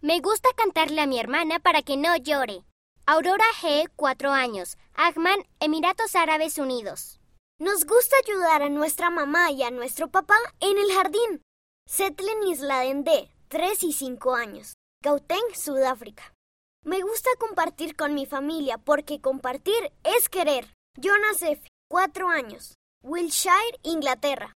Me gusta cantarle a mi hermana para que no llore. Aurora G, 4 años. Agman, Emiratos Árabes Unidos. Nos gusta ayudar a nuestra mamá y a nuestro papá en el jardín. Setlen Isladen D, 3 y 5 años. Gauteng, Sudáfrica. Me gusta compartir con mi familia porque compartir es querer. Jonas F., 4 años. Wilshire, Inglaterra.